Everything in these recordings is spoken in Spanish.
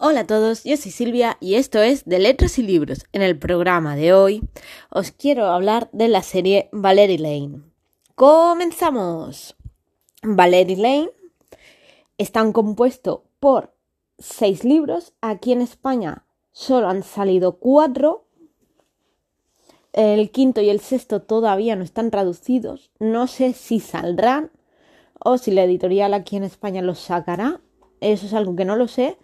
Hola a todos, yo soy Silvia y esto es de Letras y Libros. En el programa de hoy os quiero hablar de la serie Valerie Lane. ¡Comenzamos! Valerie Lane están compuesto por seis libros. Aquí en España solo han salido cuatro. El quinto y el sexto todavía no están traducidos. No sé si saldrán o si la editorial aquí en España los sacará. Eso es algo que no lo sé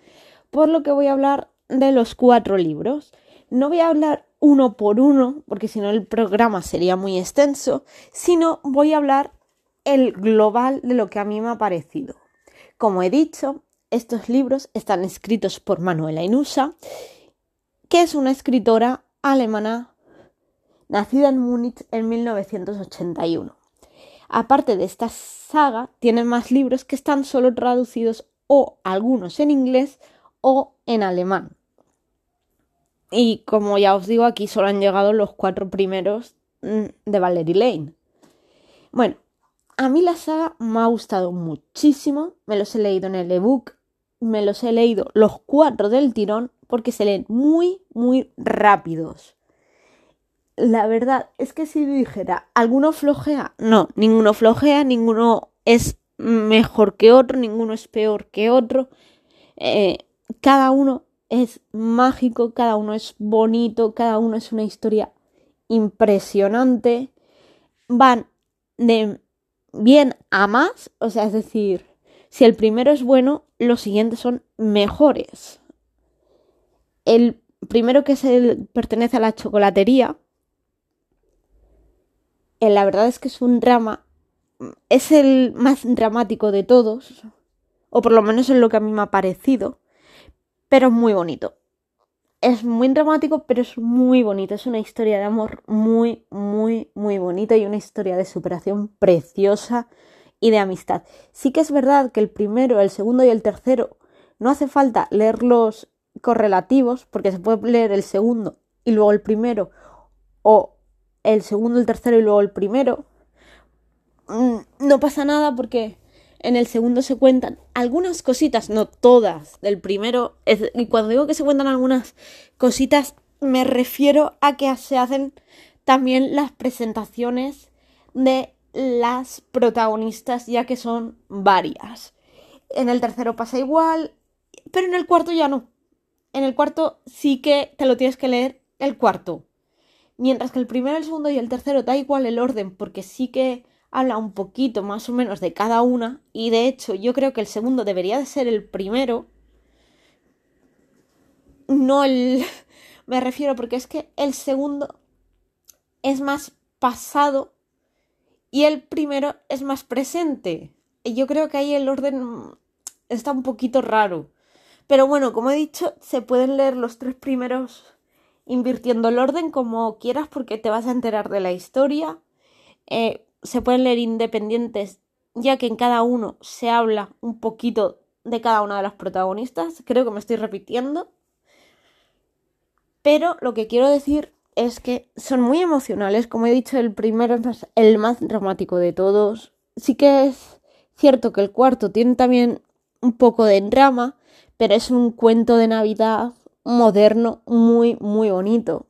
por lo que voy a hablar de los cuatro libros. No voy a hablar uno por uno, porque si no el programa sería muy extenso, sino voy a hablar el global de lo que a mí me ha parecido. Como he dicho, estos libros están escritos por Manuela Inusa, que es una escritora alemana nacida en Múnich en 1981. Aparte de esta saga, tiene más libros que están solo traducidos o algunos en inglés o en alemán. Y como ya os digo, aquí solo han llegado los cuatro primeros mm, de Valerie Lane. Bueno, a mí la saga me ha gustado muchísimo. Me los he leído en el ebook. Me los he leído los cuatro del tirón porque se leen muy, muy rápidos. La verdad es que si dijera, ¿alguno flojea? No, ninguno flojea, ninguno es mejor que otro, ninguno es peor que otro. Eh, cada uno es mágico, cada uno es bonito, cada uno es una historia impresionante. Van de bien a más, o sea, es decir, si el primero es bueno, los siguientes son mejores. El primero que pertenece a la chocolatería, eh, la verdad es que es un drama, es el más dramático de todos, o por lo menos es lo que a mí me ha parecido pero es muy bonito. Es muy dramático, pero es muy bonito. Es una historia de amor muy, muy, muy bonita y una historia de superación preciosa y de amistad. Sí que es verdad que el primero, el segundo y el tercero no hace falta leerlos correlativos, porque se puede leer el segundo y luego el primero, o el segundo, el tercero y luego el primero. Mm, no pasa nada porque en el segundo se cuentan algunas cositas, no todas, del primero. y cuando digo que se cuentan algunas cositas, me refiero a que se hacen también las presentaciones de las protagonistas, ya que son varias. En el tercero pasa igual, pero en el cuarto ya no. En el cuarto sí que te lo tienes que leer el cuarto. Mientras que el primero, el segundo y el tercero da igual el orden, porque sí que habla un poquito más o menos de cada una y de hecho yo creo que el segundo debería de ser el primero. No el... Me refiero porque es que el segundo es más pasado y el primero es más presente. Y yo creo que ahí el orden está un poquito raro. Pero bueno, como he dicho, se pueden leer los tres primeros invirtiendo el orden como quieras porque te vas a enterar de la historia. Eh, se pueden leer independientes, ya que en cada uno se habla un poquito de cada una de las protagonistas. Creo que me estoy repitiendo. Pero lo que quiero decir es que son muy emocionales. Como he dicho, el primero es el más dramático de todos. Sí que es cierto que el cuarto tiene también un poco de drama, pero es un cuento de Navidad moderno muy, muy bonito.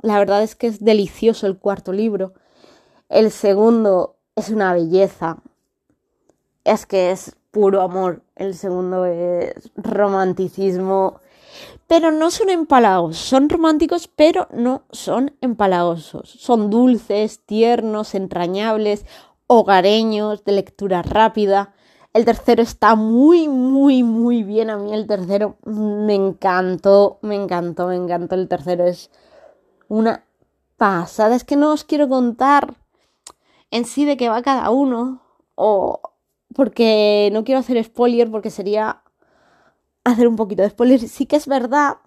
La verdad es que es delicioso el cuarto libro. El segundo es una belleza. Es que es puro amor. El segundo es romanticismo. Pero no son empalagosos. Son románticos, pero no son empalagosos. Son dulces, tiernos, entrañables, hogareños, de lectura rápida. El tercero está muy, muy, muy bien. A mí el tercero me encantó, me encantó, me encantó. El tercero es una pasada. Es que no os quiero contar en sí de qué va cada uno, o porque no quiero hacer spoiler porque sería hacer un poquito de spoiler. Sí que es verdad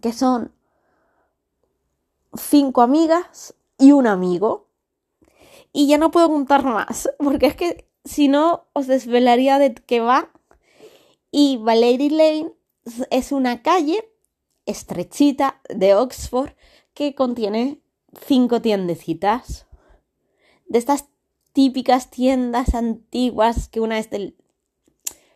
que son cinco amigas y un amigo. Y ya no puedo contar más, porque es que si no os desvelaría de qué va. Y Valerie Lane es una calle estrechita de Oxford que contiene cinco tiendecitas de estas típicas tiendas antiguas que una es del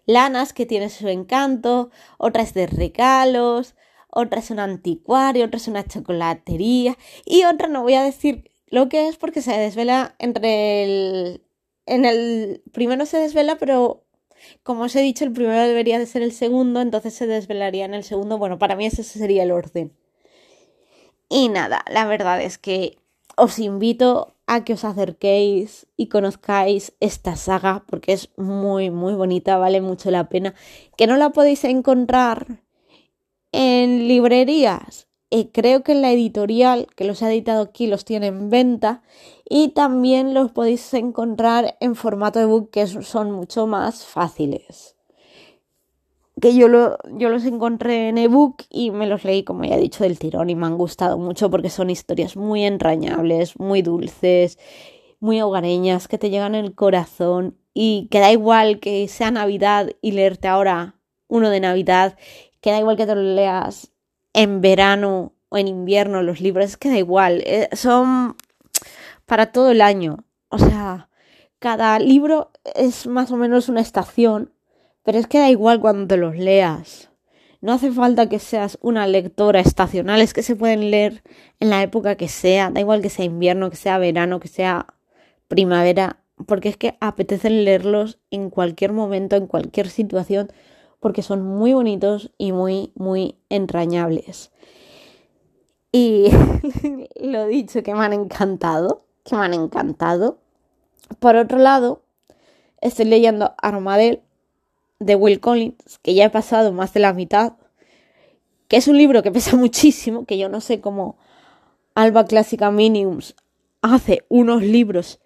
lanas que tiene su encanto, otra es de regalos, otra es un anticuario, otra es una chocolatería y otra no voy a decir lo que es porque se desvela entre el... En el primero se desvela, pero como os he dicho, el primero debería de ser el segundo, entonces se desvelaría en el segundo. Bueno, para mí ese sería el orden. Y nada, la verdad es que os invito a que os acerquéis y conozcáis esta saga porque es muy muy bonita, vale mucho la pena. Que no la podéis encontrar en librerías. y creo que en la editorial que los ha editado aquí los tiene en venta y también los podéis encontrar en formato ebook que son mucho más fáciles que yo, lo, yo los encontré en ebook y me los leí, como ya he dicho, del tirón y me han gustado mucho porque son historias muy entrañables, muy dulces, muy hogareñas, que te llegan el corazón y que da igual que sea Navidad y leerte ahora uno de Navidad, que da igual que te lo leas en verano o en invierno los libros, es que da igual, eh, son para todo el año. O sea, cada libro es más o menos una estación pero es que da igual cuando te los leas. No hace falta que seas una lectora estacional, es que se pueden leer en la época que sea, da igual que sea invierno, que sea verano, que sea primavera, porque es que apetece leerlos en cualquier momento, en cualquier situación, porque son muy bonitos y muy, muy entrañables. Y lo dicho, que me han encantado, que me han encantado. Por otro lado, estoy leyendo Armadel, de Will Collins, que ya he pasado más de la mitad, que es un libro que pesa muchísimo, que yo no sé cómo Alba Clásica Miniums hace unos libros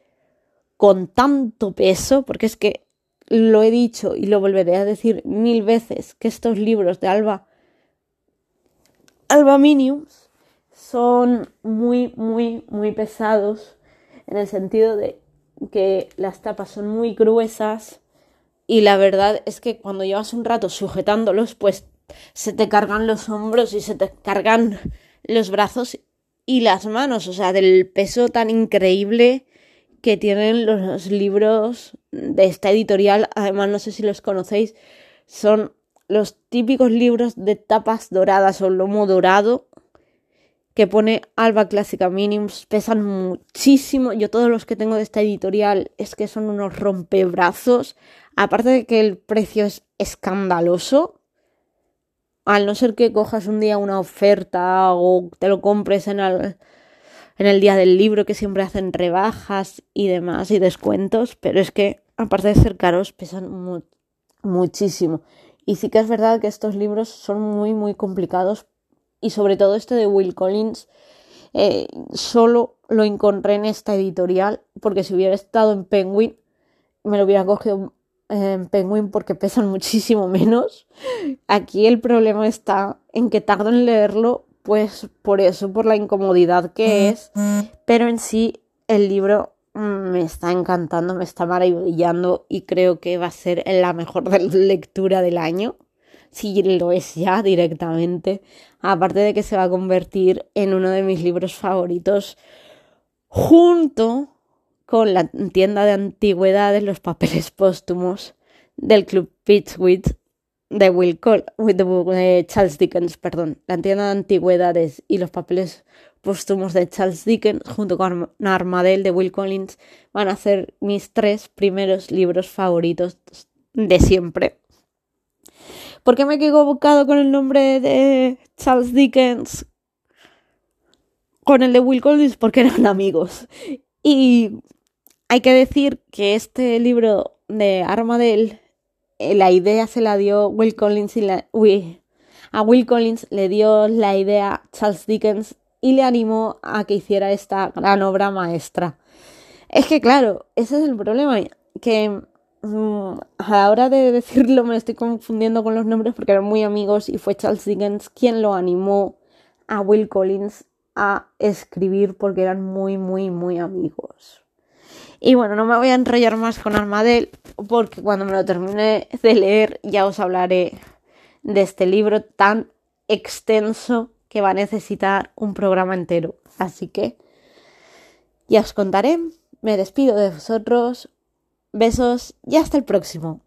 con tanto peso, porque es que lo he dicho y lo volveré a decir mil veces, que estos libros de Alba, Alba Miniums son muy, muy, muy pesados en el sentido de que las tapas son muy gruesas, y la verdad es que cuando llevas un rato sujetándolos, pues se te cargan los hombros y se te cargan los brazos y las manos, o sea, del peso tan increíble que tienen los libros de esta editorial. Además, no sé si los conocéis, son los típicos libros de tapas doradas o lomo dorado que pone Alba Clásica Minims, pesan muchísimo. Yo todos los que tengo de esta editorial es que son unos rompebrazos. Aparte de que el precio es escandaloso, al no ser que cojas un día una oferta o te lo compres en el, en el día del libro que siempre hacen rebajas y demás y descuentos, pero es que aparte de ser caros pesan muchísimo. Y sí que es verdad que estos libros son muy muy complicados y sobre todo este de Will Collins eh, solo lo encontré en esta editorial porque si hubiera estado en Penguin me lo hubiera cogido en Penguin porque pesan muchísimo menos. Aquí el problema está en que tardo en leerlo, pues por eso, por la incomodidad que es, pero en sí el libro me está encantando, me está maravillando y creo que va a ser la mejor lectura del año. Si lo es ya directamente. Aparte de que se va a convertir en uno de mis libros favoritos junto con la tienda de antigüedades, los papeles póstumos del Club Pitchwit de Will Cole, de Charles Dickens, perdón, la tienda de antigüedades y los papeles póstumos de Charles Dickens junto con Armadale de Will Collins van a ser mis tres primeros libros favoritos de siempre. ¿Por qué me he equivocado con el nombre de Charles Dickens? Con el de Will Collins porque eran amigos. Y hay que decir que este libro de Armadale, eh, la idea se la dio Will Collins y la, a Will Collins le dio la idea Charles Dickens y le animó a que hiciera esta gran obra maestra. Es que claro, ese es el problema, que a la hora de decirlo me estoy confundiendo con los nombres porque eran muy amigos y fue Charles Dickens quien lo animó a Will Collins a escribir porque eran muy, muy, muy amigos. Y bueno, no me voy a enrollar más con Armadel porque cuando me lo termine de leer ya os hablaré de este libro tan extenso que va a necesitar un programa entero. Así que ya os contaré. Me despido de vosotros. Besos y hasta el próximo.